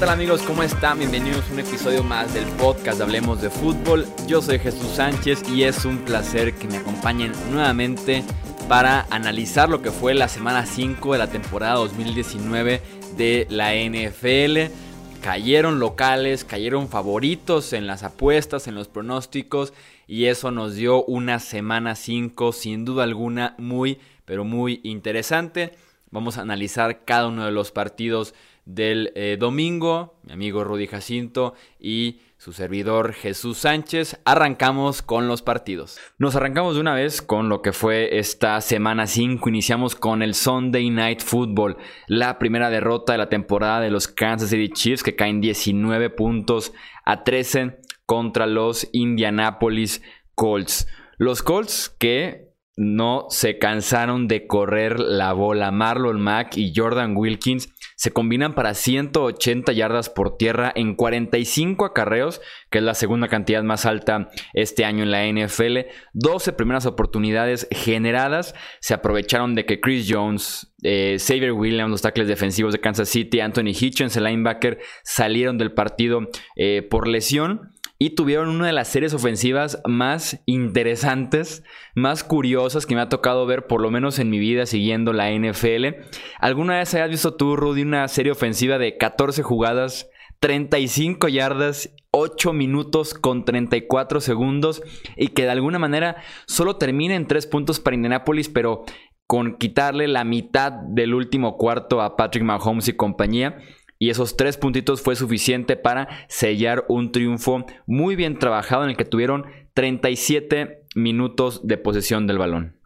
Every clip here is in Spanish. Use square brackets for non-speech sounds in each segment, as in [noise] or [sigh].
tal amigos? ¿Cómo están? Bienvenidos a un episodio más del podcast Hablemos de Fútbol. Yo soy Jesús Sánchez y es un placer que me acompañen nuevamente para analizar lo que fue la semana 5 de la temporada 2019 de la NFL. Cayeron locales, cayeron favoritos en las apuestas, en los pronósticos y eso nos dio una semana 5 sin duda alguna muy, pero muy interesante. Vamos a analizar cada uno de los partidos del eh, domingo, mi amigo Rudy Jacinto y su servidor Jesús Sánchez. Arrancamos con los partidos. Nos arrancamos de una vez con lo que fue esta semana 5. Iniciamos con el Sunday Night Football, la primera derrota de la temporada de los Kansas City Chiefs que caen 19 puntos a 13 contra los Indianapolis Colts. Los Colts que no se cansaron de correr la bola. Marlon Mack y Jordan Wilkins se combinan para 180 yardas por tierra en 45 acarreos, que es la segunda cantidad más alta este año en la NFL. 12 primeras oportunidades generadas. Se aprovecharon de que Chris Jones, eh, Xavier Williams, los tackles defensivos de Kansas City, Anthony Hitchens, el linebacker, salieron del partido eh, por lesión y tuvieron una de las series ofensivas más interesantes, más curiosas que me ha tocado ver, por lo menos en mi vida siguiendo la NFL. ¿Alguna vez hayas visto tú, Rudy, una serie ofensiva de 14 jugadas, 35 yardas, 8 minutos con 34 segundos y que de alguna manera solo termina en 3 puntos para Indianapolis, pero con quitarle la mitad del último cuarto a Patrick Mahomes y compañía? Y esos tres puntitos fue suficiente para sellar un triunfo muy bien trabajado en el que tuvieron 37 minutos de posesión del balón.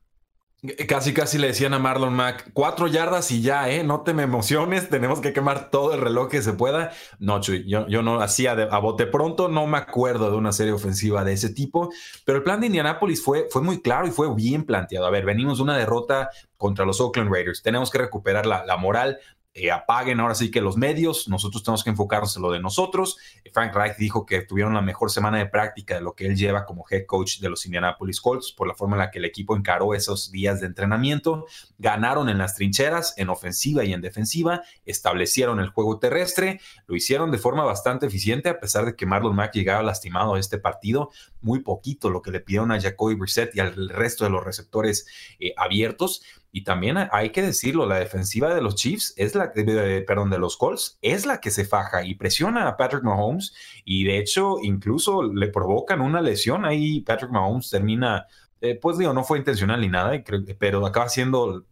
Casi, casi le decían a Marlon Mack, cuatro yardas y ya, ¿eh? No te me emociones, tenemos que quemar todo el reloj que se pueda. No, Chuy, yo, no hacía a bote pronto, no me acuerdo de una serie ofensiva de ese tipo, pero el plan de Indianapolis fue, fue muy claro y fue bien planteado. A ver, venimos de una derrota contra los Oakland Raiders, tenemos que recuperar la moral, eh, apaguen ahora sí que los medios, nosotros tenemos que enfocarnos en lo de nosotros. Frank Reich dijo que tuvieron la mejor semana de práctica de lo que él lleva como head coach de los Indianapolis Colts por la forma en la que el equipo encaró esos días de entrenamiento. Ganaron en las trincheras, en ofensiva y en defensiva, establecieron el juego terrestre, lo hicieron de forma bastante eficiente a pesar de que Marlon Mack llegaba lastimado a este partido, muy poquito lo que le pidieron a Jacoby Brissett y al resto de los receptores eh, abiertos. Y también hay que decirlo, la defensiva de los Chiefs es la, perdón, de los Colts es la que se faja y presiona a Patrick Mahomes y de hecho incluso le provocan una lesión ahí. Patrick Mahomes termina, eh, pues digo, no fue intencional ni nada, pero acaba siendo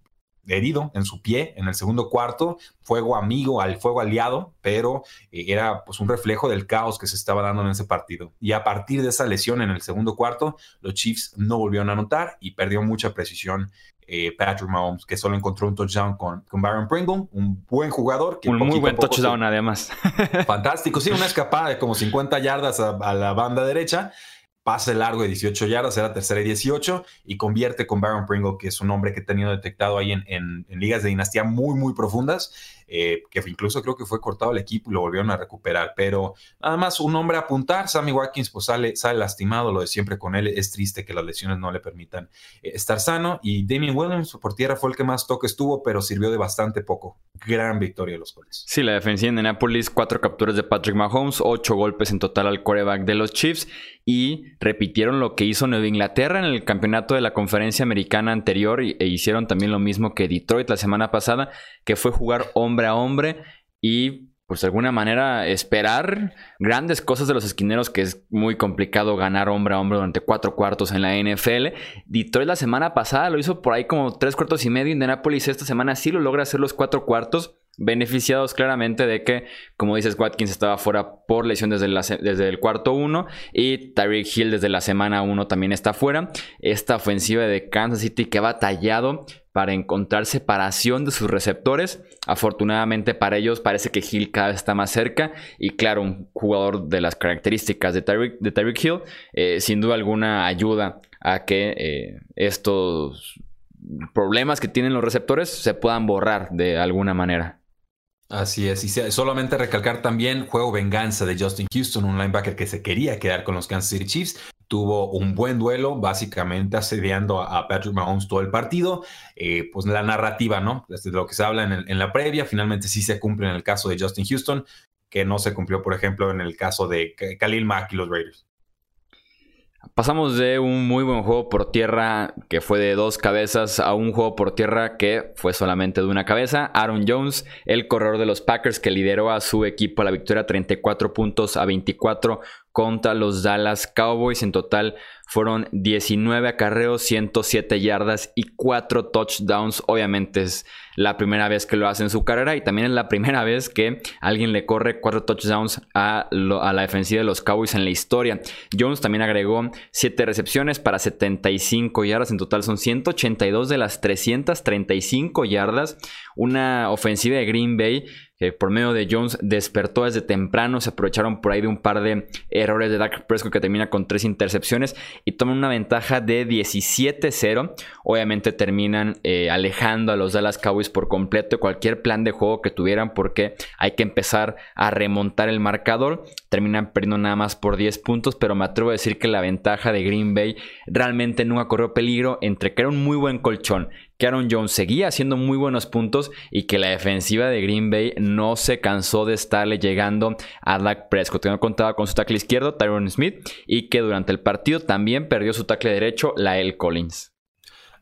herido en su pie en el segundo cuarto, fuego amigo al fuego aliado, pero eh, era pues un reflejo del caos que se estaba dando en ese partido. Y a partir de esa lesión en el segundo cuarto, los Chiefs no volvieron a anotar y perdió mucha precisión eh, Patrick Mahomes, que solo encontró un touchdown con, con Baron Pringle, un buen jugador. un muy buen touchdown además. Fantástico, sí, una escapada de como 50 yardas a la banda derecha pase largo de 18 yardas, era tercera y 18, y convierte con Baron Pringle, que es un hombre que he tenido detectado ahí en, en, ligas de dinastía muy, muy profundas, eh, que incluso creo que fue cortado el equipo y lo volvieron a recuperar. Pero nada más un hombre a apuntar, Sammy Watkins pues sale, sale lastimado, lo de siempre con él, es triste que las lesiones no le permitan eh, estar sano, y Damien Williams por tierra fue el que más toque estuvo, pero sirvió de bastante poco. Gran victoria de los Colts. Sí, la defensiva de Nápoles, cuatro capturas de Patrick Mahomes, ocho golpes en total al quarterback de los Chiefs, y repitieron lo que hizo Nueva Inglaterra en el campeonato de la conferencia americana anterior e hicieron también lo mismo que Detroit la semana pasada, que fue jugar hombre a hombre y pues de alguna manera esperar grandes cosas de los esquineros, que es muy complicado ganar hombre a hombre durante cuatro cuartos en la NFL. Detroit la semana pasada lo hizo por ahí como tres cuartos y medio. Indianapolis esta semana sí lo logra hacer los cuatro cuartos beneficiados claramente de que, como dices, Watkins estaba fuera por lesión desde, desde el cuarto uno y Tyreek Hill desde la semana uno también está fuera. Esta ofensiva de Kansas City que ha batallado para encontrar separación de sus receptores. Afortunadamente para ellos parece que Hill cada vez está más cerca y claro, un jugador de las características de Tyreek, de Hill eh, sin duda alguna ayuda a que eh, estos problemas que tienen los receptores se puedan borrar de alguna manera. Así es, y solamente recalcar también juego venganza de Justin Houston, un linebacker que se quería quedar con los Kansas City Chiefs. Tuvo un buen duelo, básicamente asediando a Patrick Mahomes todo el partido. Eh, pues la narrativa, ¿no? Desde lo que se habla en, en, la previa, finalmente sí se cumple en el caso de Justin Houston que no se cumplió, por ejemplo, en el caso de Khalil Mack y los Raiders. Pasamos de un muy buen juego por tierra que fue de dos cabezas a un juego por tierra que fue solamente de una cabeza. Aaron Jones, el corredor de los Packers que lideró a su equipo a la victoria 34 puntos a 24 contra los Dallas Cowboys. En total fueron 19 acarreos, 107 yardas y 4 touchdowns. Obviamente es la primera vez que lo hace en su carrera y también es la primera [laughs] vez que alguien le corre 4 touchdowns a, la defensiva de los Cowboys en la historia. Jones también agregó 7 recepciones para 75 yardas. En total son 182 de las 335 yardas. Una ofensiva de Green Bay por medio de Jones despertó desde temprano. Se aprovecharon por ahí de un par de errores de Dak Prescott que termina con tres intercepciones y toman una ventaja de 17-0. Obviamente terminan eh, alejando a los Dallas Cowboys por completo cualquier plan de juego que tuvieran porque hay que empezar a remontar el marcador. Terminan perdiendo nada más por 10 puntos, pero me atrevo a decir que la ventaja de Green Bay realmente nunca corrió peligro entre que era un muy buen colchón que Aaron Jones seguía haciendo muy buenos puntos y que la defensiva de Green Bay no se cansó de estarle llegando a Dak Prescott, que no contaba con su tackle izquierdo, Tyron Smith, y que durante el partido también perdió su tackle derecho, Lael Collins.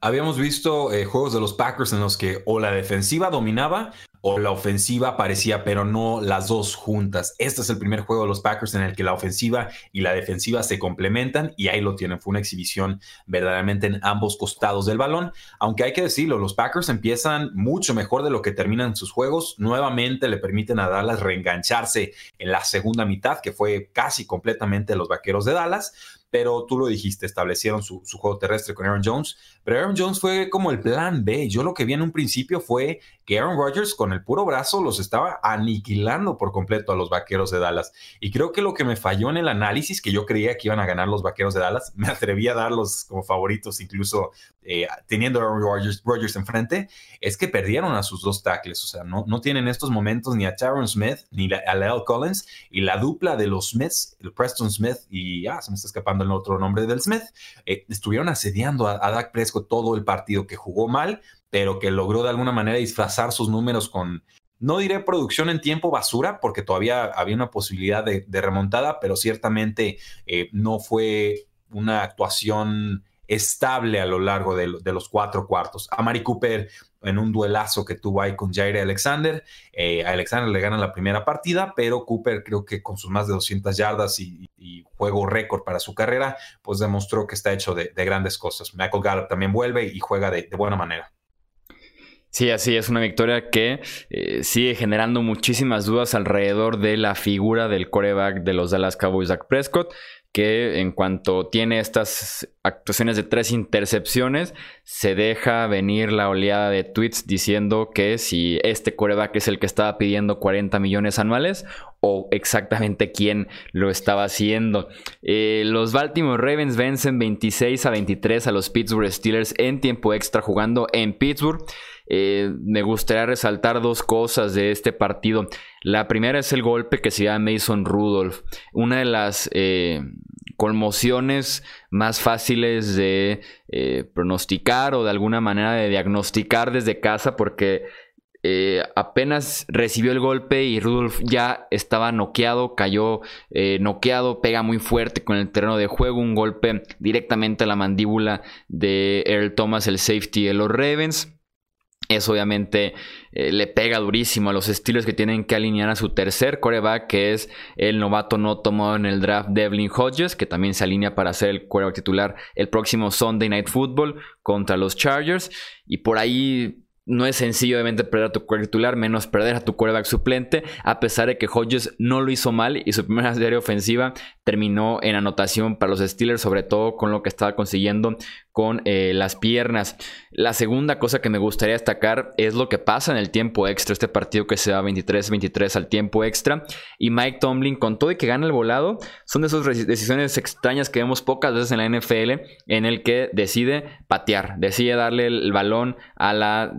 Habíamos visto eh, juegos de los Packers en los que o la defensiva dominaba o la ofensiva parecía, pero no las dos juntas. Este es el primer juego de los Packers en el que la ofensiva y la defensiva se complementan y ahí lo tienen. Fue una exhibición verdaderamente en ambos costados del balón. Aunque hay que decirlo, los Packers empiezan mucho mejor de lo que terminan sus juegos. Nuevamente le permiten a Dallas reengancharse en la segunda mitad, que fue casi completamente los Vaqueros de Dallas pero tú lo dijiste, establecieron su, juego terrestre con Aaron Jones, pero Aaron Jones fue como el plan B. Yo lo que vi en un principio fue que Aaron Rodgers con el puro brazo los estaba aniquilando por completo a los Vaqueros de Dallas. Y creo que lo que me falló en el análisis, que yo creía que iban a ganar los Vaqueros de Dallas, [laughs] me atreví a darlos como favoritos, incluso eh, teniendo a Aaron Rodgers, enfrente, es que perdieron a sus dos tackles. O sea, no, no tienen estos momentos ni a Tyron Smith ni a Lyle Collins y la dupla de los Smiths, el Preston Smith y, ah, se me está escapando el otro nombre del Smith, eh, estuvieron asediando a, Dak Prescott todo el partido, que jugó mal, pero que logró de alguna manera disfrazar sus números con, no diré producción en tiempo basura, porque todavía había una posibilidad de, remontada, pero ciertamente eh, no fue una actuación estable a lo largo de, los cuatro cuartos. A Mari Cooper en un duelazo que tuvo ahí con Jair Alexander. Eh, a Alexander le gana la primera partida, pero Cooper creo que con sus más de 200 yardas y, juego récord para su carrera, pues demostró que está hecho de, grandes cosas. Michael Gallup también vuelve y juega de, buena manera. Sí, así es una victoria que eh, sigue generando muchísimas dudas alrededor de la figura del coreback de los Dallas Cowboys, Zach Prescott que en cuanto tiene estas actuaciones de tres intercepciones, se deja venir la oleada de tweets diciendo que si este coreback es el que estaba pidiendo 40 millones anuales o exactamente quién lo estaba haciendo. Eh, los Baltimore Ravens vencen 26 a 23 a los Pittsburgh Steelers en tiempo extra jugando en Pittsburgh. Eh, me gustaría resaltar dos cosas de este partido. La primera es el golpe que se llama Mason Rudolph. Una de las eh, conmociones más fáciles de eh, pronosticar o de alguna manera de diagnosticar desde casa porque apenas recibió el golpe y Rudolph ya estaba noqueado, cayó noqueado, pega muy fuerte con el terreno de juego, un golpe directamente a la mandíbula de Earl Thomas, el safety de los Ravens. Eso obviamente eh, le pega durísimo a los estilos que tienen que alinear a su tercer coreback, que es el novato no tomado en el draft Devlin Hodges, que también se alinea para ser el coreback titular el próximo Sunday Night Football contra los Chargers. Y por ahí no es sencillo, obviamente, perder a tu quarterback titular, menos perder a tu quarterback suplente, a pesar de que Hodges no lo hizo mal y su primera [laughs] serie ofensiva terminó en anotación para los Steelers, sobre todo con lo que estaba consiguiendo con eh, las piernas. La segunda cosa que me gustaría destacar es lo que pasa en el tiempo extra, este partido que se va 23-23 al tiempo extra. Y Mike Tomlin, con todo y que gana el volado, son de esas decisiones extrañas que vemos pocas veces en la NFL, en el que decide patear, decide darle el balón a la,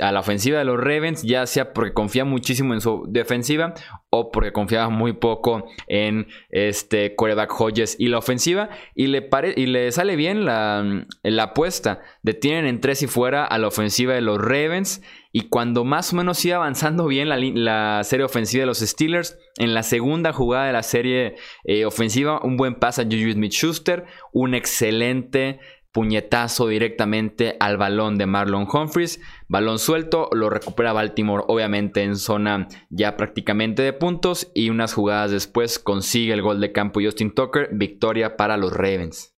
a la ofensiva de los Ravens, ya sea porque confía muchísimo en su defensiva o porque confiaba muy poco en este coreback Hodges y la ofensiva y le, y le sale bien la, la apuesta. Detienen en tres y fuera a la ofensiva de los Ravens y cuando más o menos iba avanzando bien la, la serie ofensiva de los Steelers, En la segunda jugada de la serie eh, ofensiva, un buen pase a Juju Smith-Schuster, un excelente puñetazo directamente al balón de Marlon Humphries. Balón suelto, lo recupera Baltimore obviamente en zona ya prácticamente de puntos y unas jugadas después consigue el gol de campo Justin Tucker, victoria para los Ravens.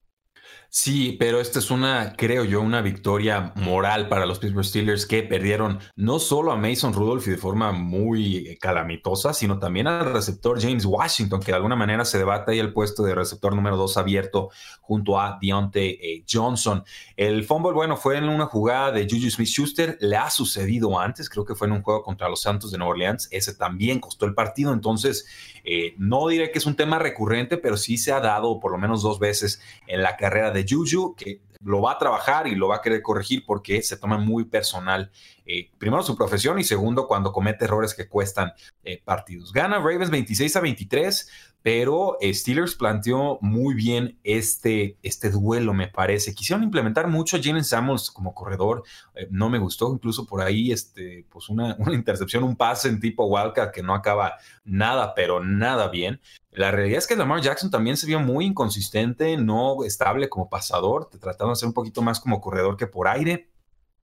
Sí, pero esta es una, creo yo, una victoria moral para los Pittsburgh Steelers que perdieron no solo a Mason Rudolph y de forma muy calamitosa, sino también al receptor James Washington, que de alguna manera se debate ahí el puesto de receptor número dos abierto junto a Deontay eh, Johnson. El fumble, bueno, fue en una jugada de Juju Smith-Schuster, le ha sucedido antes, creo que fue en un juego contra los Santos de Nueva Orleans, ese también costó el partido, entonces eh, no diré que es un tema recurrente, pero sí se ha dado por lo menos dos veces en la carrera de Juju, que lo va a trabajar y lo va a querer corregir porque se toma muy personal, eh, primero su profesión y segundo cuando comete errores que cuestan eh, partidos. Gana Ravens 26 a 23, pero Steelers planteó muy bien este, este duelo, me parece. Quisieron implementar mucho a Jalen Samuels como corredor, eh, no me gustó, incluso por ahí este, pues una, [laughs] una intercepción, un pase en tipo Wildcat que no acaba nada, pero nada bien. La realidad es que Lamar Jackson también se vio muy inconsistente, no estable como pasador, tratando de ser un poquito más como corredor que por aire,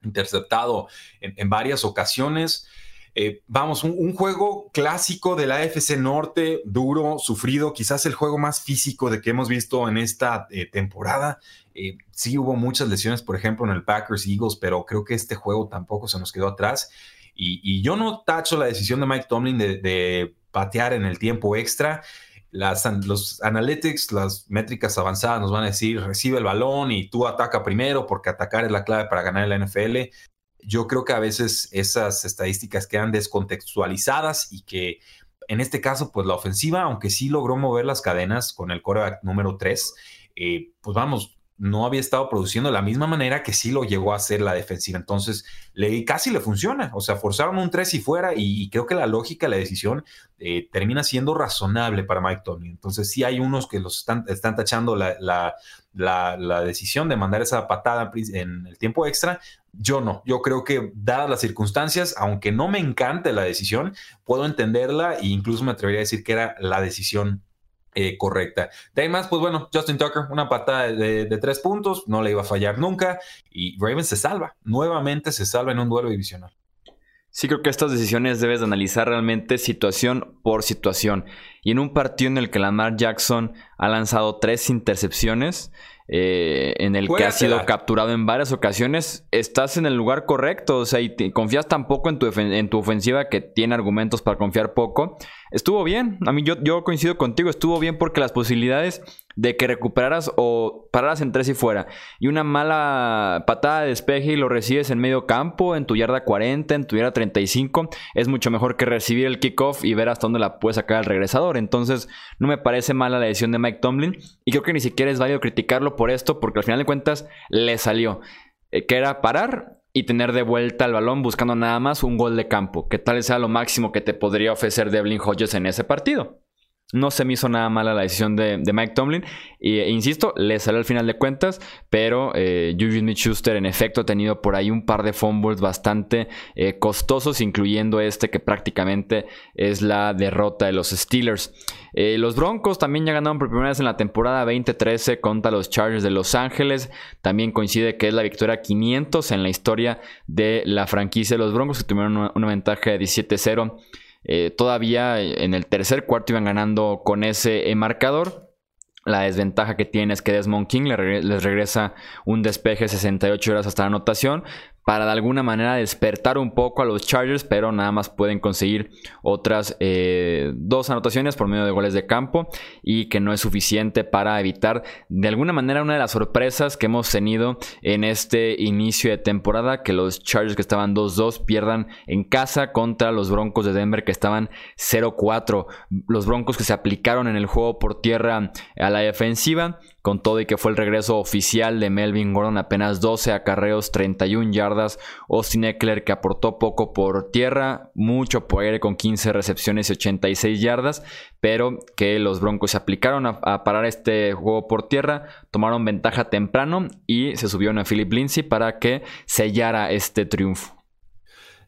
interceptado en, varias ocasiones. Eh, vamos, un, juego clásico de la AFC Norte, duro, sufrido, quizás el juego más físico de que hemos visto en esta eh, temporada. Eh, sí hubo muchas lesiones, por ejemplo, en el Packers Eagles, pero creo que este juego tampoco se nos quedó atrás. Y, yo no tacho la decisión de Mike Tomlin de patear en el tiempo extra los analytics, las métricas avanzadas nos van a decir, recibe el balón y tú ataca primero porque atacar es la clave para ganar la NFL. Yo creo que a veces esas estadísticas quedan descontextualizadas y que en este caso, pues la ofensiva, aunque sí logró mover las cadenas con el coreback número 3, eh, pues vamos, no había estado produciendo de la misma manera que sí lo llegó a hacer la defensiva. Entonces, le, casi le funciona. O sea, forzaron un 3 y fuera y, creo que la lógica, la decisión eh, termina siendo razonable para Mike Tomlin. Entonces, sí hay unos que los están, están tachando la, la, decisión de mandar esa patada en el tiempo extra. Yo no, yo creo que dadas las circunstancias, aunque no me encante la decisión, puedo entenderla e incluso me atrevería a decir que era la decisión eh, correcta. De ahí más, pues bueno, Justin Tucker, una patada de, tres puntos, no le iba a fallar nunca y Ravens se salva, nuevamente se salva en un duelo divisional. Sí, creo que estas decisiones debes de analizar realmente situación por situación. Y en un partido en el que Lamar Jackson ha lanzado tres intercepciones, eh, en el que ha sido capturado en varias ocasiones, estás en el lugar correcto. O sea, y confías tan poco en tu, en tu ofensiva que tiene argumentos para confiar poco. Estuvo bien. A mí yo, yo coincido contigo. Estuvo bien porque las posibilidades de que recuperaras o pararas en tres y fuera y una mala patada de despeje y lo recibes en medio campo, en tu yarda 40, en tu yarda 35, es mucho mejor que recibir el kickoff y ver hasta dónde la puedes sacar al regresador. Entonces, no me parece mala la decisión de Mike Tomlin y creo que ni siquiera es válido criticarlo por esto porque al final de cuentas le salió. Eh, que era parar y tener de vuelta el balón buscando nada más un gol de campo, que tal sea lo máximo que te podría ofrecer Devlin Hodges en ese partido. No se me hizo nada mala la decisión de, Mike Tomlin. E, insisto, le salió al final de cuentas, pero eh, Juju Smith-Schuster en efecto ha tenido por ahí un par de fumbles bastante eh, costosos, incluyendo este que prácticamente es la derrota de los Steelers. Eh, los Broncos también ya ganaron por primera vez en la temporada 2013 contra los Chargers de Los Ángeles. También coincide que es la victoria 500 en la historia de la franquicia de los Broncos, que tuvieron una, una ventaja de 17-0 eh, todavía en el tercer cuarto iban ganando con ese marcador. La desventaja que tiene es que Desmond King les regresa un despeje 68 horas hasta la anotación, para de alguna manera despertar un poco a los Chargers, pero nada más pueden conseguir otras eh, dos anotaciones por medio de goles de campo y que no es suficiente para evitar de alguna manera una de las sorpresas que hemos tenido en este inicio de temporada, que los Chargers que estaban 2-2 pierdan en casa contra los Broncos de Denver que estaban 0-4, los Broncos que se aplicaron en el juego por tierra a la defensiva con todo y que fue el regreso oficial de Melvin Gordon, apenas 12 acarreos, 31 yardas. Austin Eckler que aportó poco por tierra, mucho por aire con 15 recepciones y 86 yardas, pero que los Broncos se aplicaron a, parar este juego por tierra, tomaron ventaja temprano y se subieron a Philip Lindsay para que sellara este triunfo.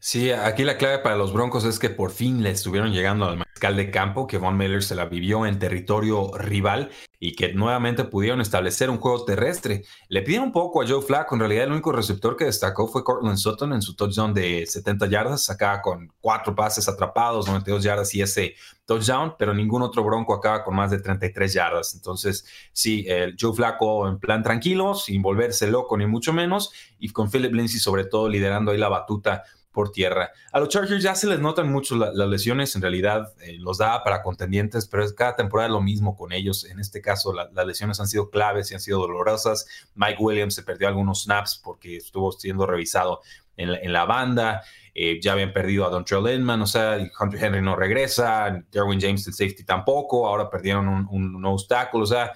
Sí, aquí la clave para los Broncos es que por fin le estuvieron llegando al mariscal de campo, que Von Miller se la vivió en territorio rival y que nuevamente pudieron establecer un juego terrestre. Le pidieron un poco a Joe Flacco, en realidad el único receptor que destacó fue Cortland Sutton en su touchdown de 70 yardas, acá con cuatro pases atrapados, 92 yardas y ese touchdown, pero ningún otro Bronco acaba con más de 33 yardas. Entonces, sí, el Joe Flacco en plan tranquilo, sin volverse loco ni mucho menos, y con Philip Lindsay sobre todo liderando ahí la batuta por tierra. A los Chargers ya se les notan mucho las lesiones, en realidad eh, los da para contendientes, pero es cada temporada lo mismo con ellos. En este caso, las lesiones han sido claves y han sido dolorosas. Mike Williams se perdió algunos snaps porque estuvo siendo revisado en la, banda. Eh, ya habían perdido a Don Inman, o sea, Hunter Henry no regresa, Derwin James, el safety tampoco, ahora perdieron un, un obstáculo, o sea,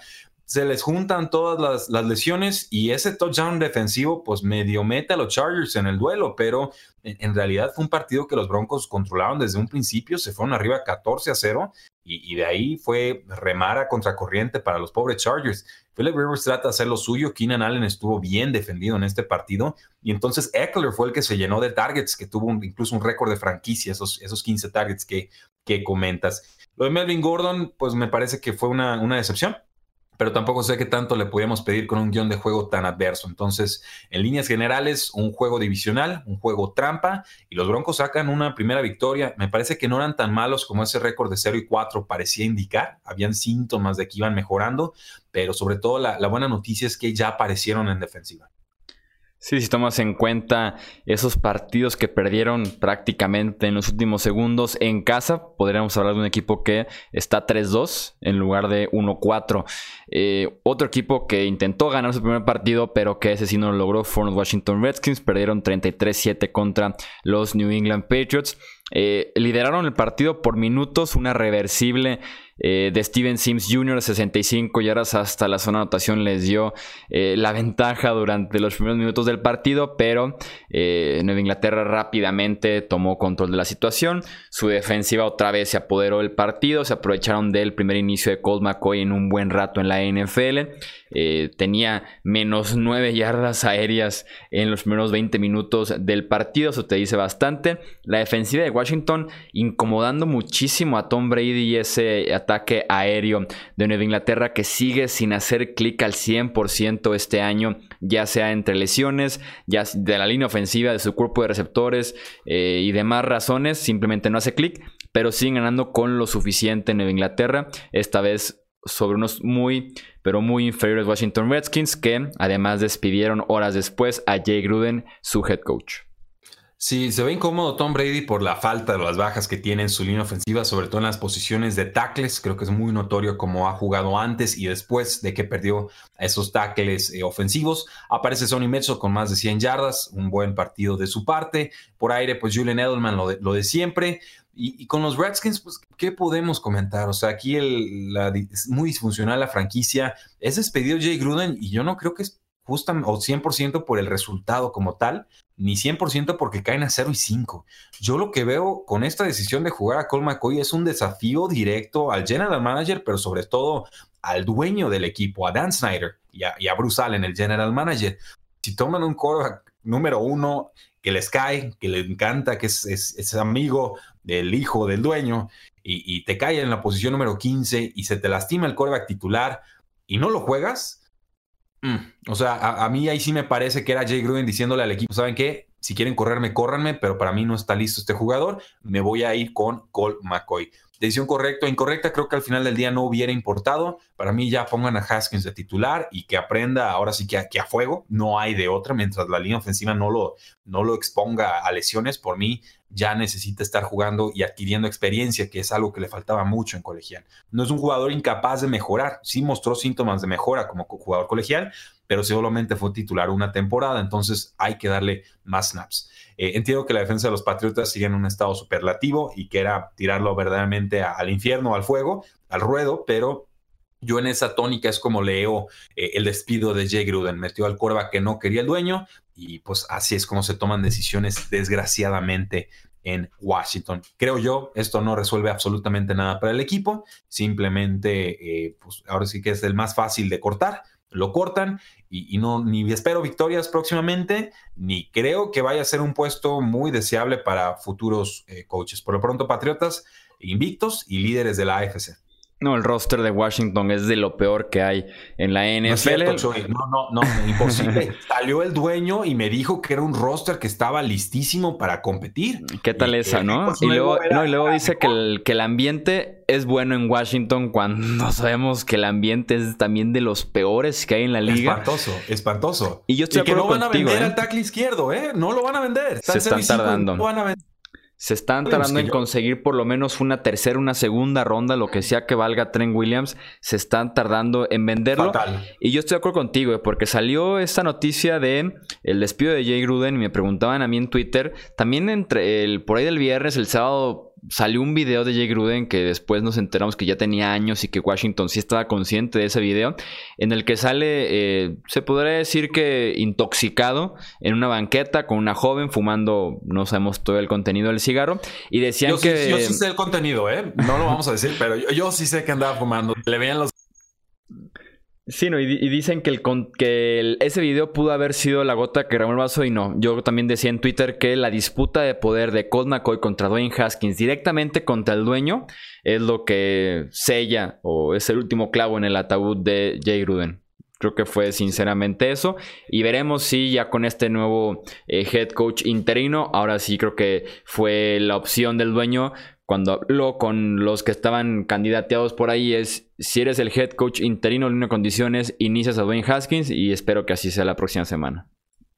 se les juntan todas las, lesiones y ese touchdown defensivo pues medio mete a los Chargers en el duelo, pero en, realidad fue un partido que los Broncos controlaron desde un principio, se fueron arriba 14 a 0 y, de ahí fue remar a contracorriente para los pobres Chargers. Philip Rivers trata de hacer lo suyo, Keenan Allen estuvo bien defendido en este partido y entonces Eckler fue el que se llenó de targets, que tuvo incluso un récord de franquicia, esos, esos 15 targets que, que comentas. Lo de Melvin Gordon pues me parece que fue una, una decepción pero tampoco sé qué tanto le podíamos pedir con un guion de juego tan adverso. Entonces, en líneas generales, un juego divisional, un juego trampa, y los Broncos sacan una primera victoria. Me parece que no eran tan malos como ese récord de 0 y 4 parecía indicar. Habían síntomas de que iban mejorando, pero sobre todo la, la buena noticia es que ya aparecieron en defensiva. Sí, si tomas en cuenta esos partidos que perdieron prácticamente en los últimos segundos en casa, podríamos hablar de un equipo que está 3-2 en lugar de 1-4. Eh, otro equipo que intentó ganar su primer partido, pero que ese sí no lo logró, fueron los Washington Redskins. Perdieron 33-7 contra los New England Patriots. Eh, lideraron el partido por minutos, una reversible eh, de Steven Sims Jr. 65 yardas hasta la zona de anotación les dio eh, la ventaja durante los primeros minutos del partido, pero Nueva Inglaterra rápidamente tomó control de la situación. Su defensiva otra vez se apoderó del partido, se aprovecharon del primer inicio de Colt McCoy en un buen rato en la NFL. tenía menos 9 yardas aéreas en los primeros 20 minutos del partido, eso te dice bastante. La defensiva de Washington incomodando muchísimo a Tom Brady y ese ataque aéreo de Nueva Inglaterra que sigue sin hacer clic al 100% este año, ya sea entre lesiones, ya de la línea ofensiva, de su cuerpo de receptores eh, y demás razones, simplemente no hace clic, pero siguen ganando con lo suficiente en Nueva Inglaterra, esta vez sobre unos muy, pero muy inferiores Washington Redskins que además despidieron horas después a Jay Gruden, su head coach. Sí, se ve incómodo Tom Brady por la falta de las bajas que tiene en su línea ofensiva, sobre todo en las posiciones de tackles. Creo que es muy notorio cómo ha jugado antes y después de que perdió esos tackles eh, ofensivos. Aparece Sonny Mitchell con más de 100 yardas, un buen partido de su parte. Por aire, pues Julian Edelman lo de, lo de siempre. Y, con los Redskins, pues, ¿qué podemos comentar? O sea, aquí el, es muy disfuncional la franquicia. Es despedido Jay Gruden y yo no creo que es justo o 100% por el resultado como tal, ni 100% porque caen a 0 y 5. Yo lo que veo con esta decisión de jugar a Cole McCoy es un desafío directo al general manager, pero sobre todo al dueño del equipo, a Dan Snyder y a, Bruce Allen, el general manager. Si toman un coro número uno que les cae, que le encanta, que es, es, amigo del hijo del dueño, y, te cae en la posición número 15 y se te lastima el coreback titular y no lo juegas, Mm, o sea, a, mí ahí sí me parece que era Jay Gruden diciéndole al equipo, ¿saben qué? Si quieren correrme, córranme, pero para mí no está listo este jugador, me voy a ir con Cole McCoy. Decisión correcta o incorrecta, creo que al final del día no hubiera importado. Para mí ya pongan a Haskins de titular y que aprenda ahora sí que a, que a fuego, no hay de otra, mientras la línea ofensiva no lo, no lo exponga a lesiones, por mí ya necesita estar jugando y adquiriendo experiencia, que es algo que le faltaba mucho en colegial. No es un jugador incapaz de mejorar, sí mostró síntomas de mejora como jugador colegial, pero solamente fue titular una temporada, entonces hay que darle más snaps. Eh, entiendo que la defensa de los Patriotas sigue en un estado superlativo y que era tirarlo verdaderamente al infierno, al fuego, al ruedo, pero yo en esa tónica es como leo eh, el despido de Jay Gruden. Metió al corva que no quería el dueño y pues así es como se toman decisiones desgraciadamente en Washington. Creo yo, esto no resuelve absolutamente nada para el equipo, simplemente eh, pues ahora sí que es el más fácil de cortar lo cortan y, no ni espero victorias próximamente, ni creo que vaya a ser un puesto muy deseable para futuros eh, coaches. Por lo pronto, Patriotas invictos y líderes de la AFC. No, el roster de Washington es de lo peor que hay en la NFL. No, no, no, imposible. [laughs] Salió el dueño y me dijo que era un roster que estaba listísimo para competir. ¿Qué tal esa, no? Y luego, no, y luego dice que el, que el ambiente es bueno en Washington cuando [laughs] sabemos que el ambiente es también de los peores que hay en la liga. Espantoso, espantoso. Y yo estoy y que no van a vender ¿eh? al tackle izquierdo, ¿eh? No lo van a vender. Se están tardando. No van a vender. Se están tardando en conseguir por lo menos una tercera, una segunda ronda, lo que sea que valga Trent Williams. Se están tardando en venderlo. Y yo estoy de acuerdo contigo, eh, porque salió esta noticia de el despido de Jay Gruden y me preguntaban a mí en Twitter. También entre el por ahí del viernes, el sábado salió un video de Jay Gruden que después nos enteramos que ya tenía años y que Washington sí estaba consciente de ese video, en el que sale, eh, se podría decir que intoxicado en una banqueta con una joven fumando, no sabemos todo el contenido del cigarro, y decían que... yo sí sé el contenido, ¿eh? No lo vamos a decir, pero yo, yo sí sé que andaba fumando. Le veían los Sí, no, y, dicen que, el, que ese video pudo haber sido la gota que remó el vaso y no. Yo también decía en Twitter que la disputa de poder de Colt McCoy contra Dwayne Haskins directamente contra el dueño es lo que sella o es el último clavo en el ataúd de Jay Gruden. Creo que fue sinceramente eso. Y veremos si ya con este nuevo eh, head coach interino, ahora sí creo que fue la opción del dueño cuando habló con los que estaban candidateados por ahí es si eres el head coach interino en una condiciones, inicias a Dwayne Haskins y espero que así sea la próxima semana.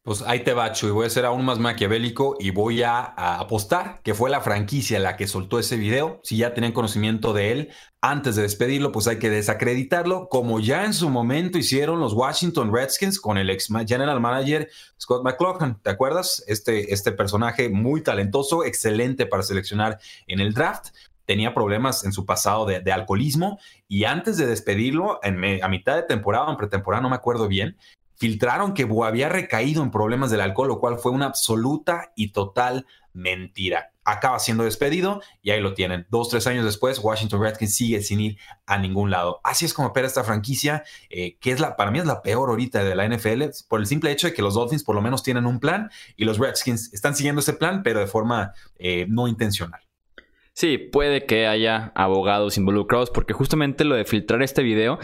Pues ahí te bacho y voy a ser aún más maquiavélico y voy a, apostar que fue la franquicia la que soltó ese video. Si ya tenían conocimiento de él antes de despedirlo, pues hay que desacreditarlo, como ya en su momento hicieron los Washington Redskins con el ex general manager Scott McLaughlin. ¿Te acuerdas? Este, este personaje muy talentoso, excelente para seleccionar en el draft tenía problemas en su pasado de, alcoholismo y antes de despedirlo, en a mitad de temporada, en pretemporada, no me acuerdo bien, filtraron que había recaído en problemas del alcohol, lo cual fue una absoluta y total mentira. Acaba siendo despedido y ahí lo tienen. Dos, tres años después, Washington Redskins sigue sin ir a ningún lado. Así es como opera esta franquicia, eh, que es la, para mí es la peor ahorita de la NFL, por el simple hecho de que los Dolphins por lo menos tienen un plan y los Redskins están siguiendo ese plan, pero de forma eh, no intencional. Sí, puede que haya abogados involucrados, porque justamente lo de filtrar este video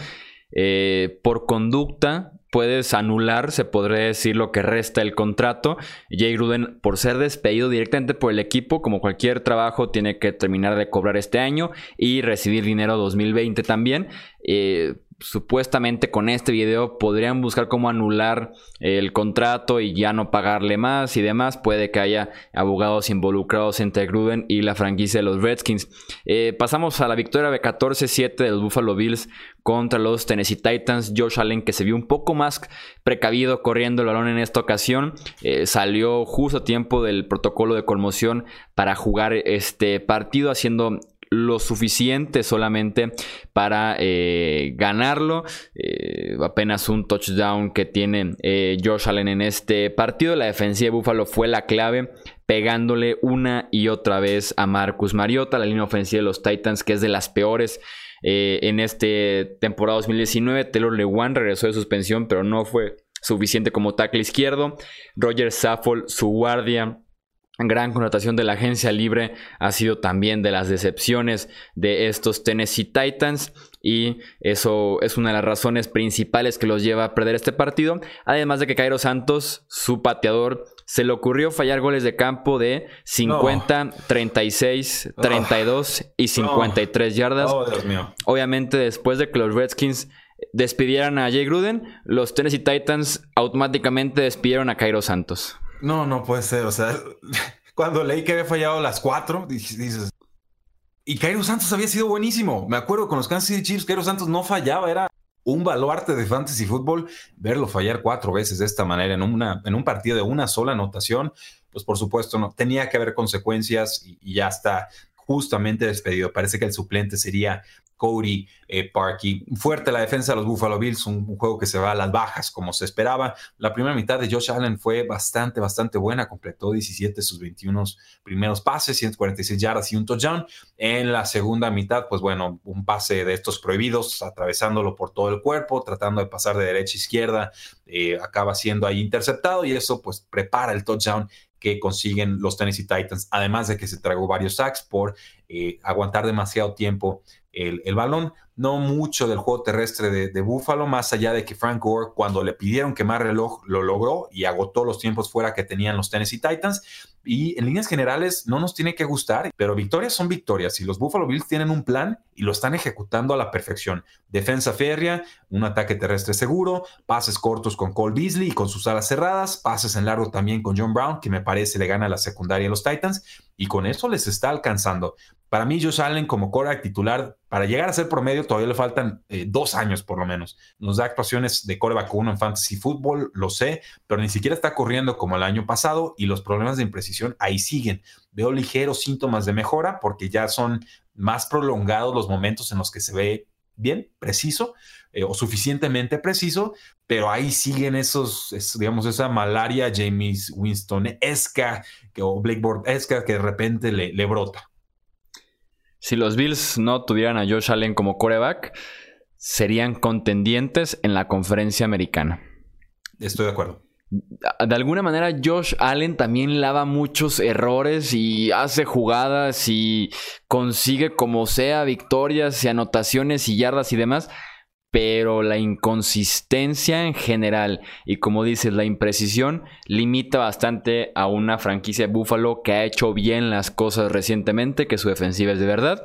eh, por conducta puedes anular, se podría decir, lo que resta el contrato. Jay Gruden, por ser despedido directamente por el equipo, como cualquier trabajo, tiene que terminar de cobrar este año y recibir dinero 2020 también. Eh, supuestamente con este video podrían buscar cómo anular el contrato y ya no pagarle más y demás. Puede que haya abogados involucrados entre Gruden y la franquicia de los Redskins. Eh, pasamos a la victoria de 14-7 de los Buffalo Bills contra los Tennessee Titans. Josh Allen, que se vio un poco más precavido corriendo el balón en esta ocasión, eh, salió justo a tiempo del protocolo de conmoción para jugar este partido, haciendo lo suficiente solamente para eh, ganarlo. Eh, apenas un touchdown que tiene eh, Josh Allen en este partido. La defensiva de Buffalo fue la clave, pegándole una y otra vez a Marcus Mariota, la línea ofensiva de los Titans, que es de las peores. en este temporada 2019, Taylor Lewan regresó de suspensión, pero no fue suficiente como tackle izquierdo. Roger Saffold, su guardia, gran connotación de la agencia libre ha sido también de las decepciones de estos Tennessee Titans y eso es una de las razones principales que los lleva a perder este partido. Además de que Cairo Santos, su pateador, se le ocurrió fallar goles de campo de 50, 36, 32 y 53 yardas. Oh, Dios mío. Obviamente después de que los Redskins despidieran a Jay Gruden, los Tennessee Titans automáticamente despidieron a Cairo Santos. No, no puede ser. O sea, [laughs] cuando leí que había fallado las cuatro, dices. Y Cairo Santos había sido buenísimo. Me acuerdo con los Kansas City Chiefs, Cairo Santos no fallaba, era un baluarte de fantasy fútbol. Verlo fallar cuatro veces de esta manera en, un partido de una sola anotación, pues por supuesto no tenía que haber consecuencias y, y ya está justamente despedido. Parece que el suplente sería Cody eh. Fuerte la defensa de los Buffalo Bills, un, juego que se va a las bajas como se esperaba. La primera mitad de Josh Allen fue bastante, bastante buena, completó 17 de sus 21 primeros pases, 146 yardas y un touchdown. En la segunda mitad, pues bueno, un pase de estos prohibidos, atravesándolo por todo el cuerpo, tratando de pasar de derecha a izquierda, eh, acaba siendo ahí interceptado y eso pues prepara el touchdown que consiguen los Tennessee Titans, además de que se tragó varios sacks por eh, aguantar demasiado tiempo el, balón. No mucho del juego terrestre de, de, Buffalo, más allá de que Frank Gore, cuando le pidieron quemar reloj, lo logró y agotó los tiempos fuera que tenían los Tennessee Titans. Y en líneas generales no nos tiene que gustar, pero victorias son victorias y los Buffalo Bills tienen un plan y lo están ejecutando a la perfección. Defensa férrea, un ataque terrestre seguro, pases cortos con Cole Beasley y con sus alas cerradas, pases en largo también con John Brown, que me parece le gana la secundaria a los Titans y con eso les está alcanzando. Para mí, Josh Allen como quarterback titular, para llegar a ser promedio, todavía le faltan eh, dos años por lo menos. Nos da actuaciones de quarterback uno en fantasy football, lo sé, pero ni siquiera está corriendo como el año pasado y los problemas de imprecisión ahí siguen. Veo ligeros síntomas de mejora porque ya son más prolongados los momentos en los que se ve bien, preciso eh, o suficientemente preciso, pero ahí siguen esos, digamos, esa malaria James Winston esca o Blackboard esca que de repente le brota. Si los Bills no tuvieran a Josh Allen como coreback, serían contendientes en la conferencia americana. Estoy de acuerdo. De alguna manera, Josh Allen también lava muchos errores y hace jugadas y consigue como sea victorias y anotaciones y yardas y demás pero la inconsistencia en general y como dices, la imprecisión limita bastante a una franquicia de Buffalo que ha hecho bien las cosas recientemente, que su defensiva es de verdad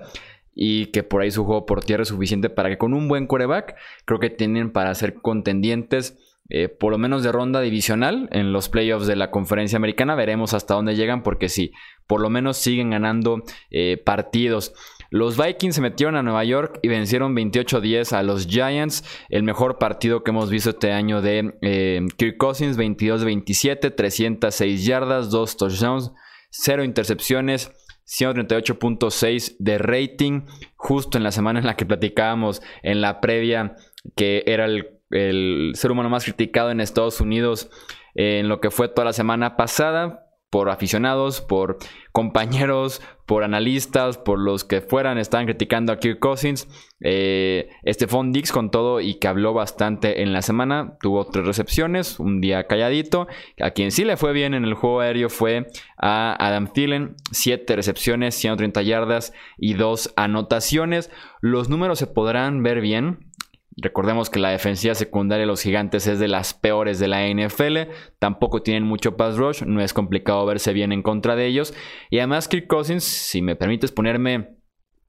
y que por ahí su juego por tierra es suficiente para que con un buen quarterback creo que tienen para ser contendientes. Eh, por lo menos de ronda divisional en los playoffs de la conferencia americana. Veremos hasta dónde llegan porque sí, por lo menos siguen ganando eh, partidos. Los Vikings se metieron a Nueva York y vencieron 28-10 a los Giants. El mejor partido que hemos visto este año de eh, Kirk Cousins, 22-27, 306 yardas, 2 touchdowns, 0 intercepciones. 138.6 de rating, justo en la semana en la que platicábamos en la previa, que era el, el ser humano más criticado en Estados Unidos en lo que fue toda la semana pasada por aficionados, por compañeros, por analistas, por los que fueran, estaban criticando a Kirk Cousins. Eh, Stephon Dix con todo y que habló bastante en la semana, tuvo tres recepciones, un día calladito. A quien sí le fue bien en el juego aéreo fue a Adam Thielen, siete recepciones, 130 yardas y dos anotaciones. Los números se podrán ver bien, Recordemos que la defensiva secundaria de los gigantes es de las peores de la NFL. Tampoco tienen mucho pass rush. No es complicado verse bien en contra de ellos. Y además, Kirk Cousins, si me permites ponerme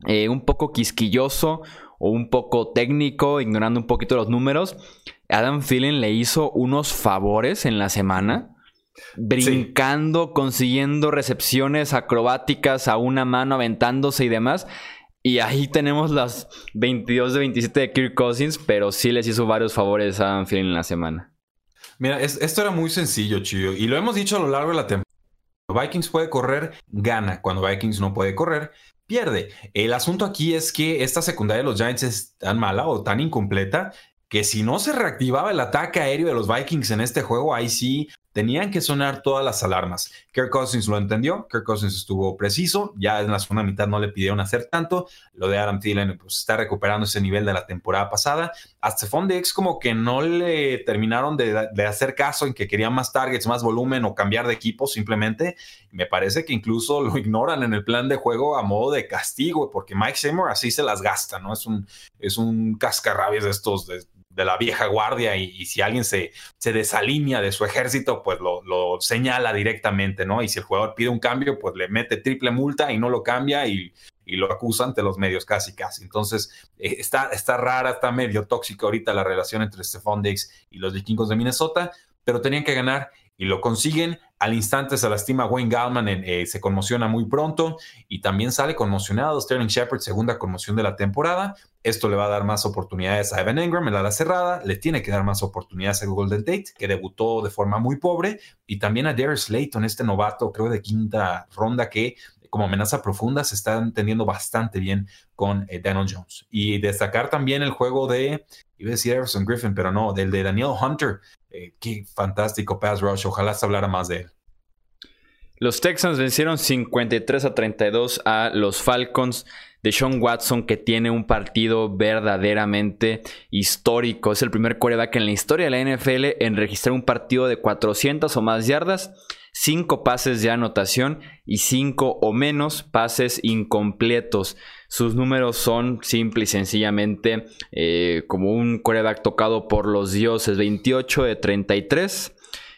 eh, un poco quisquilloso o un poco técnico, ignorando un poquito los números, Adam Thielen le hizo unos favores en la semana. Brincando, consiguiendo recepciones acrobáticas a una mano, aventándose y demás. Y ahí tenemos las 22 de 27 de Kirk Cousins, pero sí les hizo varios favores a Anfield en la semana. Mira, esto era muy sencillo, Chillo, y lo hemos dicho a lo largo de la temporada. Vikings puede correr, gana. Cuando Vikings no puede correr, pierde. El asunto aquí es que esta secundaria de los Giants es tan mala o tan incompleta que si no se reactivaba el ataque aéreo de los Vikings en este juego, ahí sí tenían que sonar todas las alarmas. Kirk Cousins lo entendió, Kirk Cousins estuvo preciso, ya en la segunda mitad no le pidieron hacer tanto, lo de Adam Thielen pues está recuperando ese nivel de la temporada pasada. A Stephon Diggs como que no le terminaron de, de, hacer caso en que querían más targets, más volumen o cambiar de equipo simplemente. Me parece que incluso lo ignoran en el plan de juego a modo de castigo, porque Mike Seymour así se las gasta, ¿no? Es un, es un cascarrabias de estos, de, de la vieja guardia y, si alguien se, desalinea de su ejército, pues lo, señala directamente, ¿no? Y si el jugador pide un cambio, pues le mete triple multa y no lo cambia y, lo acusa ante los medios casi, casi. Entonces, eh, está, está rara, está medio tóxica ahorita la relación entre Stephon Diggs y los vikingos de Minnesota, pero tenían que ganar y lo consiguen. Al instante se lastima Wayne Gallman, eh, se conmociona muy pronto y también sale conmocionado Sterling Shepard, segunda conmoción de la temporada. Esto le va a dar más oportunidades a Evan Engram en la cerrada, le tiene que dar más oportunidades a Golden Tate, que debutó de forma muy pobre, y también a Darius Slayton, este novato, creo de quinta ronda, que como amenaza profunda se está entendiendo bastante bien con Daniel Jones. Y destacar también el juego de, iba a decir Everson Griffin, pero no, del de Daniel Hunter. qué fantástico pass rush. Ojalá se hablara más de él. Los Texans vencieron 53 a 32 a los Falcons de Sean Watson que tiene un partido verdaderamente histórico. Es el primer coreback en la historia de la NFL en registrar un partido de 400 o más yardas, 5 pases de anotación y 5 o menos pases incompletos. Sus números son simple y sencillamente eh, como un coreback tocado por los dioses. 28 de 33.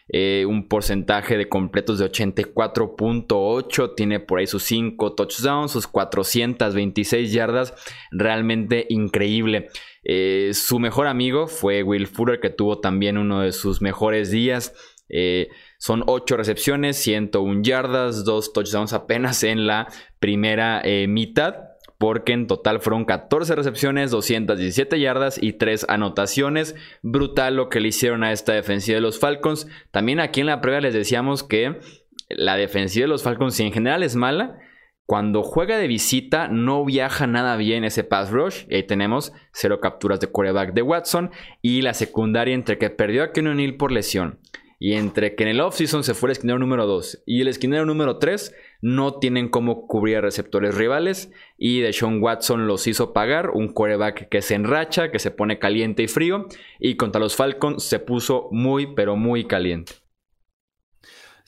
Eh, un porcentaje de completos de 84.8, tiene por ahí sus 5 touchdowns, sus 426 yardas, realmente increíble. Eh, su mejor amigo fue Will Fuller, que tuvo también uno de sus mejores días. Eh, son 8 recepciones, 101 yardas, 2 touchdowns apenas en la primera mitad porque en total fueron 14 recepciones, 217 yardas y 3 anotaciones. Brutal lo que le hicieron a esta defensiva de los Falcons. También aquí en la prueba les decíamos que la defensiva de los Falcons, si en general es mala, cuando juega de visita no viaja nada bien ese pass rush. Y ahí tenemos 0 capturas de quarterback de Watson. Y la secundaria entre que perdió a Ken O'Neill por lesión. Y entre que en el offseason se fue el esquinero número 2 y el esquinero número 3, no tienen cómo cubrir a receptores rivales. Y Deshaun Watson los hizo pagar. Un quarterback que se enracha, que se pone caliente y frío. Y contra los Falcons se puso muy, pero muy caliente.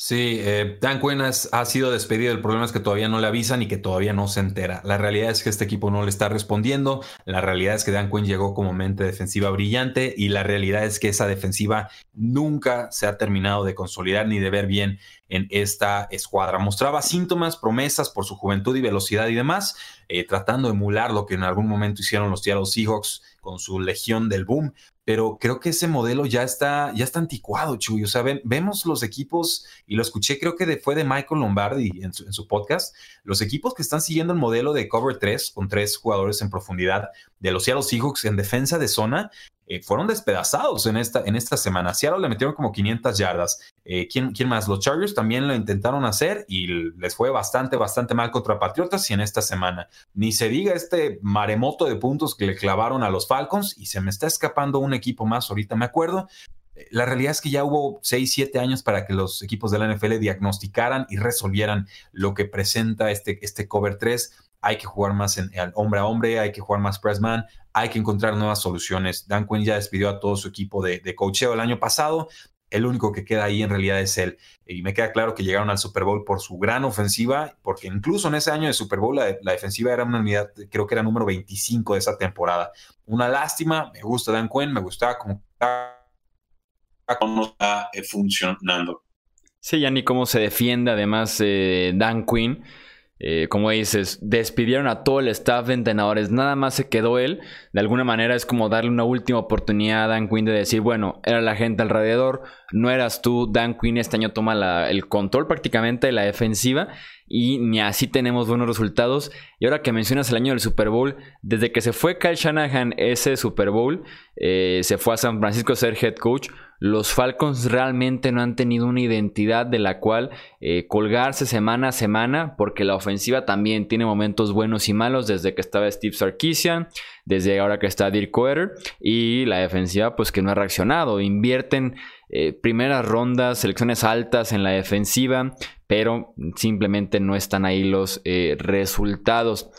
Sí, eh, Dan Quinn ha sido despedido. El problema es que todavía no le avisan y que todavía no se entera. La realidad es que este equipo no le está respondiendo. La realidad es que Dan Quinn llegó como mente defensiva brillante y la realidad es que esa defensiva nunca se ha terminado de consolidar ni de ver bien en esta escuadra. Mostraba síntomas, promesas por su juventud y velocidad y demás, eh, tratando de emular lo que en algún momento hicieron los Seattle Seahawks con su legión del boom, pero creo que ese modelo ya está, ya está anticuado, Chuy. O sea, vemos los equipos, y lo escuché, creo que fue de Michael Lombardi en su, podcast, los equipos que están siguiendo el modelo de cover 3, con tres jugadores en profundidad de los Seattle Seahawks en defensa de zona, eh, fueron despedazados en esta, en esta semana. Seattle le metieron como 500 yardas. Eh, ¿quién, ¿quién, más? Los Chargers también lo intentaron hacer y les fue bastante, bastante mal contra Patriotas y en esta semana. Ni se diga este maremoto de puntos que le clavaron a los Falcons y se me está escapando un equipo más, ahorita me acuerdo. Eh, la realidad es que ya hubo 6, 7 años para que los equipos de la NFL diagnosticaran y resolvieran lo que presenta este, este cover 3 hay que jugar más en, hombre a hombre, hay que jugar más pressman, hay que encontrar nuevas soluciones. Dan Quinn ya despidió a todo su equipo de, de coacheo el año pasado. El único que queda ahí en realidad es él. Y me queda claro que llegaron al Super Bowl por su gran ofensiva, porque incluso en ese año de Super Bowl la, defensiva era una unidad, creo que era número 25 de esa temporada. Una lástima, me gusta Dan Quinn, me gustaba cómo está eh, funcionando. Sí, ya ni cómo se defiende además eh, Dan Quinn. Eh, como dices, despidieron a todo el staff de entrenadores, nada más se quedó él. De alguna manera es como darle una última oportunidad a Dan Quinn de decir, bueno, era la gente alrededor, no eras tú, Dan Quinn este año toma el control prácticamente de la defensiva y ni así tenemos buenos resultados. Y ahora que mencionas el año del Super Bowl, desde que se fue Kyle Shanahan ese Super Bowl, eh, se fue a San Francisco a ser head coach los Falcons realmente no han tenido una identidad de la cual eh, colgarse semana a semana, porque la ofensiva también tiene momentos buenos y malos desde que estaba Steve Sarkisian, desde ahora que está Dirk Coeter, y la defensiva pues que no ha reaccionado. Invierten eh, primeras rondas, selecciones altas en la defensiva, pero simplemente no están ahí los eh, resultados.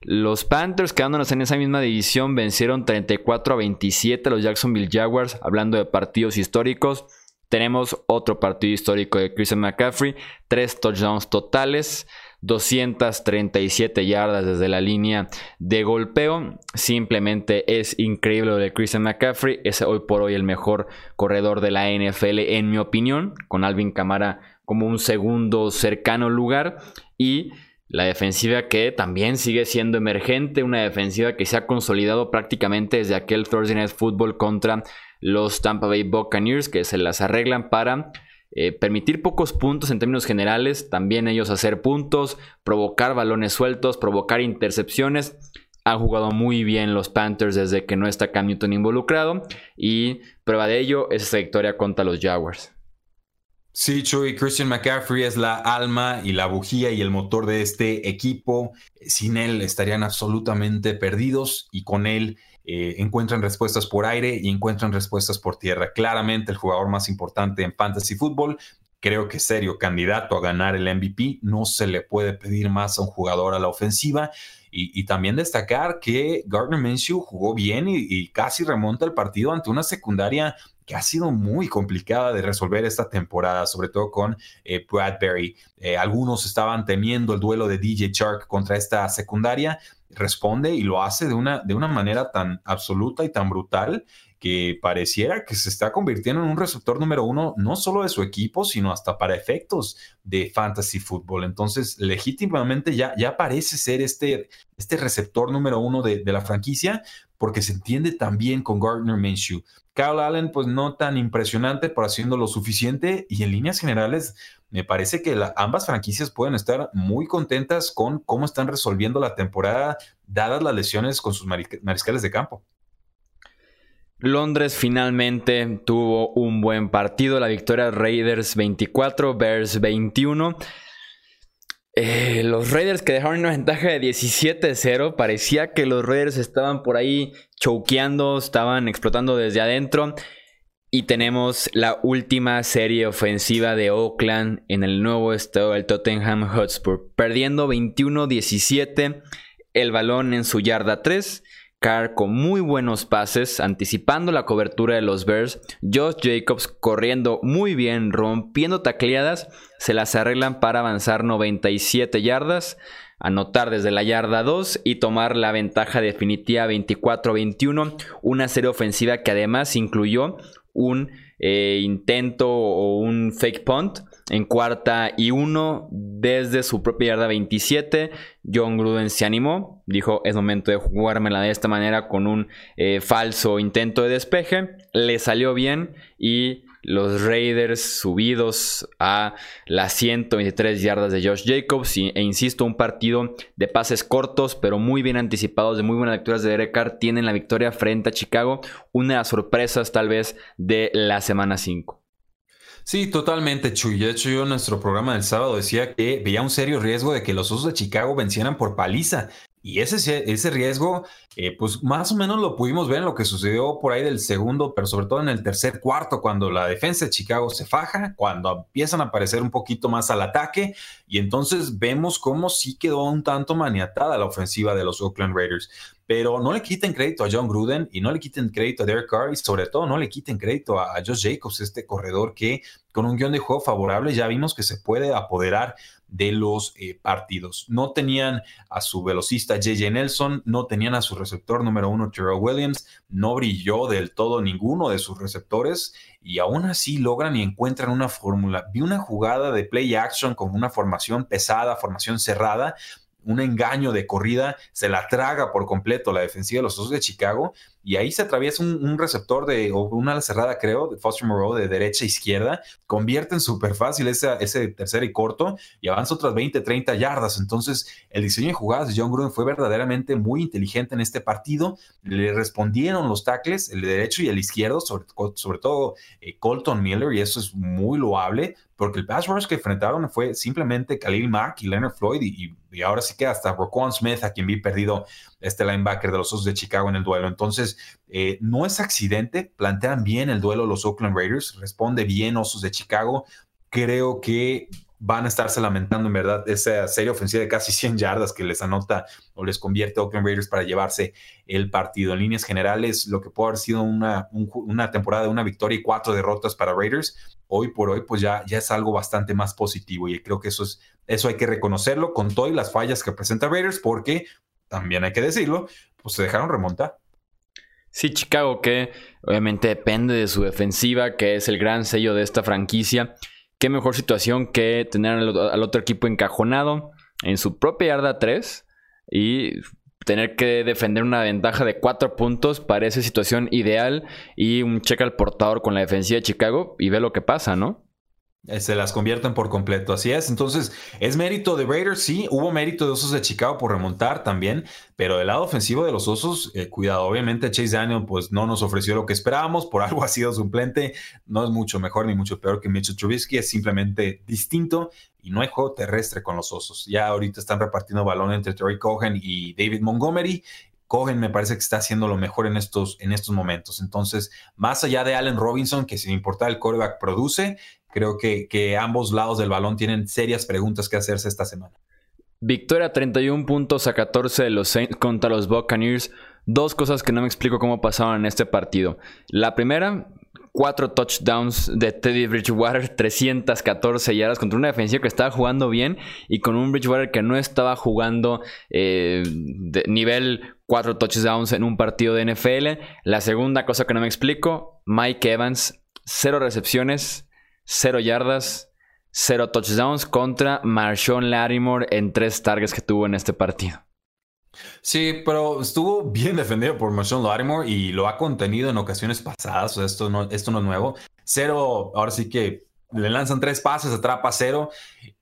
Los Panthers, quedándonos en esa misma división, vencieron 34 a 27 a los Jacksonville Jaguars. Hablando de partidos históricos, tenemos otro partido histórico de Christian McCaffrey, tres touchdowns totales. 237 yardas desde la línea de golpeo. Simplemente es increíble lo de Christian McCaffrey. Es hoy por hoy el mejor corredor de la NFL, en mi opinión, con Alvin Camara como un segundo cercano lugar. Y la defensiva que también sigue siendo emergente, una defensiva que se ha consolidado prácticamente desde aquel Thursday Night Football contra los Tampa Bay Buccaneers, que se las arreglan para eh, permitir pocos puntos en términos generales, también ellos hacer puntos, provocar balones sueltos, provocar intercepciones. Han jugado muy bien los Panthers desde que no está Cam Newton involucrado y prueba de ello es esta victoria contra los Jaguars. Sí, Chuy, Christian McCaffrey es la alma y la bujía y el motor de este equipo. Sin él estarían absolutamente perdidos y con él eh, encuentran respuestas por aire y encuentran respuestas por tierra. Claramente el jugador más importante en fantasy fútbol. Creo que serio candidato a ganar el MVP. No se le puede pedir más a un jugador a la ofensiva. Y, también destacar que Gardner Minshew jugó bien y, casi remonta el partido ante una secundaria que ha sido muy complicada de resolver esta temporada, sobre todo con eh, Bradbury. Eh, algunos estaban temiendo el duelo de DJ Chark contra esta secundaria. Responde y lo hace de una, de una manera tan absoluta y tan brutal que pareciera que se está convirtiendo en un receptor número uno, no solo de su equipo, sino hasta para efectos de fantasy fútbol. Entonces, legítimamente ya, ya parece ser este, este receptor número uno de, la franquicia, porque se entiende también con Gardner Minshew. Kyle Allen, pues no tan impresionante, por haciendo lo suficiente, y en líneas generales, me parece que ambas franquicias pueden estar muy contentas con cómo están resolviendo la temporada, dadas las lesiones con sus mariscales de campo. Londres finalmente tuvo un buen partido. La victoria Raiders 24, Bears 21. Eh, los Raiders que dejaron una ventaja de 17-0. Parecía que los Raiders estaban por ahí choqueando, estaban explotando desde adentro. Y tenemos la última serie ofensiva de Oakland en el nuevo estado del Tottenham Hotspur. Perdiendo 21-17 el balón en su yarda 3 Carr con muy buenos pases, anticipando la cobertura de los Bears. Josh Jacobs corriendo muy bien, rompiendo tacleadas. Se las arreglan para avanzar 97 yardas, anotar desde la yarda 2 y tomar la ventaja definitiva 24-21. Una serie ofensiva que además incluyó un eh, intento o un fake punt en cuarta y uno desde su propia yarda 27. John Gruden se animó, dijo es momento de jugármela de esta manera con un eh, falso intento de despeje. Le salió bien y los Raiders subidos a las 123 yardas de Josh Jacobs. e insisto, un partido de pases cortos, pero muy bien anticipados, de muy buenas lecturas de Derek Carr. Tienen la victoria frente a Chicago. Una de las sorpresas, tal vez, de la semana 5. Sí, totalmente, Chuy. De hecho, yo en nuestro programa del sábado decía que veía un serio riesgo de que los Osos de Chicago vencieran por paliza. Y ese, ese riesgo, eh, pues más o menos lo pudimos ver en lo que sucedió por ahí del segundo, pero sobre todo en el tercer cuarto, cuando la defensa de Chicago se faja, cuando empiezan a aparecer un poquito más al ataque, y entonces vemos cómo sí quedó un tanto maniatada la ofensiva de los Oakland Raiders. Pero no le quiten crédito a John Gruden y no le quiten crédito a Derek Carr y sobre todo no le quiten crédito a, a Josh Jacobs, este corredor que con un guion de juego favorable ya vimos que se puede apoderar de los eh, partidos. No tenían a su velocista JJ Nelson, no tenían a su receptor número uno Terrell Williams, no brilló del todo ninguno de sus receptores y aún así logran y encuentran una fórmula. Vi una jugada de play action con una formación pesada, formación cerrada, un engaño de corrida, se la traga por completo la defensiva de los Osos de Chicago y ahí se atraviesa un, receptor de, o una cerrada creo, de Foster Moreau de derecha a izquierda, convierten súper fácil ese, ese tercer y corto y avanza otras 20, 30 yardas. Entonces el diseño de jugadas de John Gruden fue verdaderamente muy inteligente en este partido. Le respondieron los tackles, el derecho y el izquierdo, sobre, sobre todo eh, Colton Miller, y eso es muy loable porque el pass rush que enfrentaron fue simplemente Khalil Mack y Leonard Floyd y, ahora sí que hasta Roquan Smith, a quien vi perdido este linebacker de los Osos de Chicago en el duelo. Entonces, eh, no es accidente, plantean bien el duelo los Oakland Raiders, responde bien Osos de Chicago. Creo que van a estarse lamentando en verdad esa serie ofensiva de casi 100 yardas que les anota o les convierte a Oakland Raiders para llevarse el partido. En líneas generales, lo que puede haber sido una, una temporada de una victoria y cuatro derrotas para Raiders, hoy por hoy pues ya, ya es algo bastante más positivo y creo que eso, es, eso hay que reconocerlo con todas las fallas que presenta Raiders porque también hay que decirlo, pues se dejaron remontar. Sí, Chicago, que obviamente depende de su defensiva, que es el gran sello de esta franquicia. Qué mejor situación que tener al, otro equipo encajonado en su propia yarda 3 y tener que defender una ventaja de 4 puntos parece situación ideal y un cheque al portador con la defensiva de Chicago y ve lo que pasa, ¿no? Eh, se las convierten por completo, así es. Entonces, ¿es mérito de Raiders? Sí, hubo mérito de Osos de Chicago por remontar también, pero del lado ofensivo de los Osos, eh, cuidado, obviamente Chase Daniel pues no nos ofreció lo que esperábamos, por [laughs] algo ha sido suplente, no es mucho mejor ni mucho peor que Mitchell Trubisky, es simplemente distinto y no hay juego terrestre con los Osos. Ya ahorita están repartiendo balón entre Terry Cohen y David Montgomery Cohen me parece que está haciendo lo mejor en estos, en estos momentos. Entonces, más allá de Allen Robinson, que sin importar el coreback produce, creo que, que ambos lados del balón tienen serias preguntas que hacerse esta semana. Victoria 31 puntos a 14 de los Saints contra los Buccaneers. Dos cosas que no me explico cómo pasaron en este partido. La primera, cuatro touchdowns de Teddy Bridgewater, 314 yardas contra una defensiva que estaba jugando bien y con un Bridgewater que no estaba jugando eh, de nivel cuatro touchdowns en un partido de NFL. La segunda cosa que no me explico, Mike Evans, cero recepciones, cero yardas, cero touchdowns contra Marshawn Lattimore en tres targets que tuvo en este partido. Sí, pero estuvo bien defendido por Marshawn Lattimore y lo ha contenido en ocasiones pasadas. esto, no, esto no es nuevo. Cero, ahora sí que le lanzan tres pases, atrapa cero.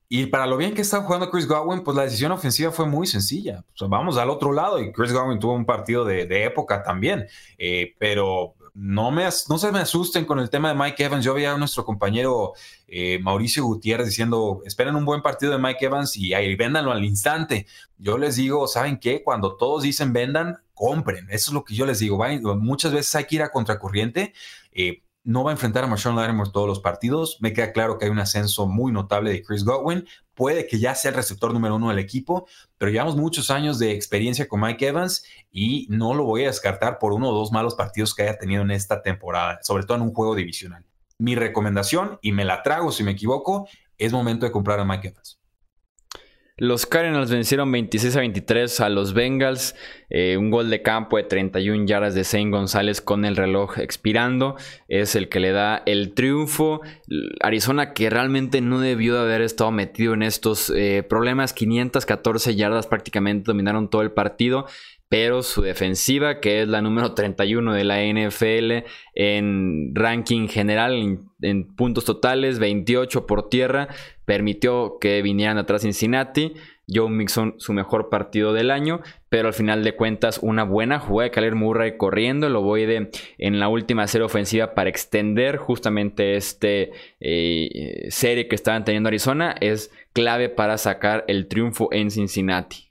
Y para lo bien que está jugando Chris Godwin, pues la decisión ofensiva fue muy sencilla. vamos al otro lado y Chris Godwin tuvo un partido de, época también. Eh, pero no, me, no se me asusten con el tema de Mike Evans. Yo veía a nuestro compañero eh, Mauricio Gutiérrez diciendo, esperen un buen partido de Mike Evans y ahí véndanlo al instante. Yo les digo, ¿saben qué? Cuando todos dicen vendan, compren. Eso es lo que yo les digo. Muchas veces hay que ir a contracorriente. Eh, no va a enfrentar a Marshawn Lattimore todos los partidos. Me queda claro que hay un ascenso muy notable de Chris Godwin. Puede que ya sea el receptor número uno del equipo, pero llevamos muchos años de experiencia con Mike Evans y no lo voy a descartar por uno o dos malos partidos que haya tenido en esta temporada, sobre todo en un juego divisional. Mi recomendación, y me la trago si me equivoco, es momento de comprar a Mike Evans. Los Cardinals vencieron 26 a 23 a los Bengals. Eh, un gol de campo de 31 yardas de Zane González con el reloj expirando. Es el que le da el triunfo. Arizona que realmente no debió de haber estado metido en estos eh, problemas. 514 yardas prácticamente dominaron todo el partido pero su defensiva, que es la número 31 de la NFL en ranking general, en, puntos totales, 28 por tierra, permitió que vinieran atrás Cincinnati. Joe Mixon su mejor partido del año, pero al final de cuentas una buena jugada de Kyler Murray corriendo el ovoide en la última serie ofensiva para extender justamente este eh, serie que estaban teniendo Arizona es clave para sacar el triunfo en Cincinnati.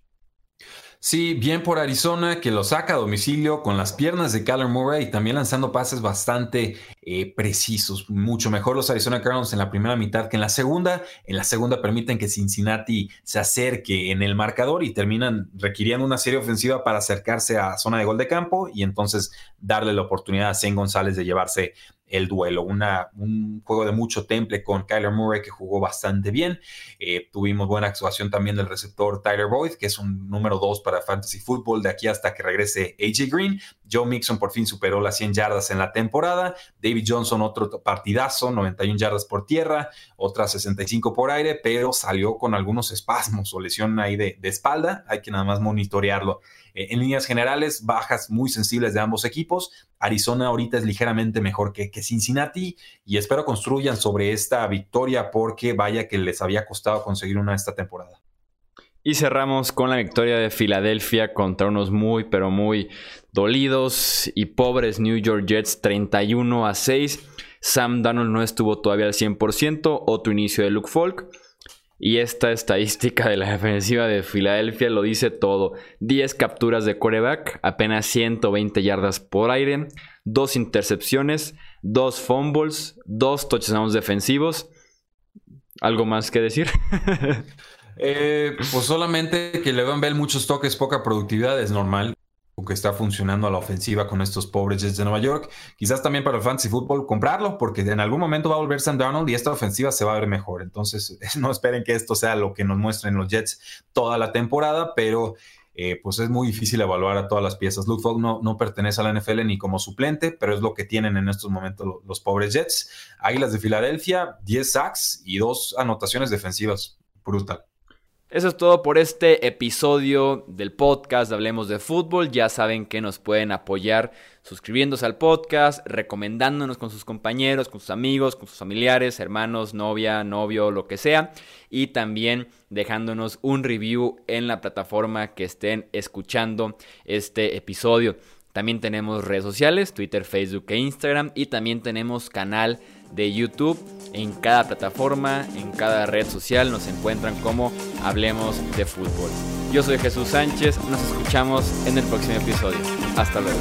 Sí, bien por Arizona, que lo saca a domicilio con las piernas de Kyler Murray y también lanzando pases bastante eh, precisos. Mucho mejor los Arizona Cardinals en la primera mitad que en la segunda. En la segunda permiten que Cincinnati se acerque en el marcador y terminan requiriendo una serie ofensiva para acercarse a zona de gol de campo y entonces darle la oportunidad a Zen González de llevarse el duelo. Una, un juego de mucho temple con Kyler Murray que jugó bastante bien. Eh, tuvimos buena actuación también del receptor Tyler Boyd, que es un número 2 para Fantasy Football de aquí hasta que regrese AJ Green. Joe Mixon por fin superó las 100 yardas en la temporada. David Johnson otro partidazo, 91 yardas por tierra, otras 65 por aire, pero salió con algunos espasmos o lesión ahí de, espalda. Hay que nada más monitorearlo. Eh, en líneas generales, bajas muy sensibles de ambos equipos. Arizona ahorita es ligeramente mejor que, que Cincinnati y espero construyan sobre esta victoria porque vaya que les había costado conseguir una esta temporada. Y cerramos con la victoria de Filadelfia contra unos muy, pero muy dolidos y pobres New York Jets 31 a 6. Sam Darnold no estuvo todavía al 100%, otro inicio de Luke Falk. Y esta estadística de la defensiva de Filadelfia lo dice todo. 10 capturas de quarterback, apenas 120 yardas por aire, 2 intercepciones, 2 fumbles, 2 touchdowns defensivos. ¿Algo más que decir? [laughs] Eh, pues solamente que le van ver muchos toques, poca productividad, es normal que está funcionando a la ofensiva con estos pobres Jets de Nueva York. Quizás también para el fantasy fútbol comprarlo, porque en algún momento va a volver Sam Darnold y esta ofensiva se va a ver mejor. Entonces, [laughs] no esperen que esto sea lo que nos muestren los Jets toda la temporada, pero eh, pues es muy difícil evaluar a todas las piezas. Luke Falk no, no, pertenece a la NFL ni como suplente, pero es lo que tienen en estos momentos los, los pobres Jets. Águilas de Filadelfia, 10 sacks y dos anotaciones defensivas. Brutal. Eso es todo por este episodio del podcast Hablemos de Fútbol. Ya saben que nos pueden apoyar suscribiéndose al podcast, recomendándonos con sus compañeros, con sus amigos, con sus familiares, hermanos, novia, novio, lo que sea. Y también dejándonos un review en la plataforma que estén escuchando este episodio. También tenemos redes sociales, Twitter, Facebook e Instagram. Y también tenemos canal de YouTube. En cada plataforma, en cada red social nos encuentran como Hablemos de Fútbol. Yo soy Jesús Sánchez, nos escuchamos en el próximo episodio. Hasta luego.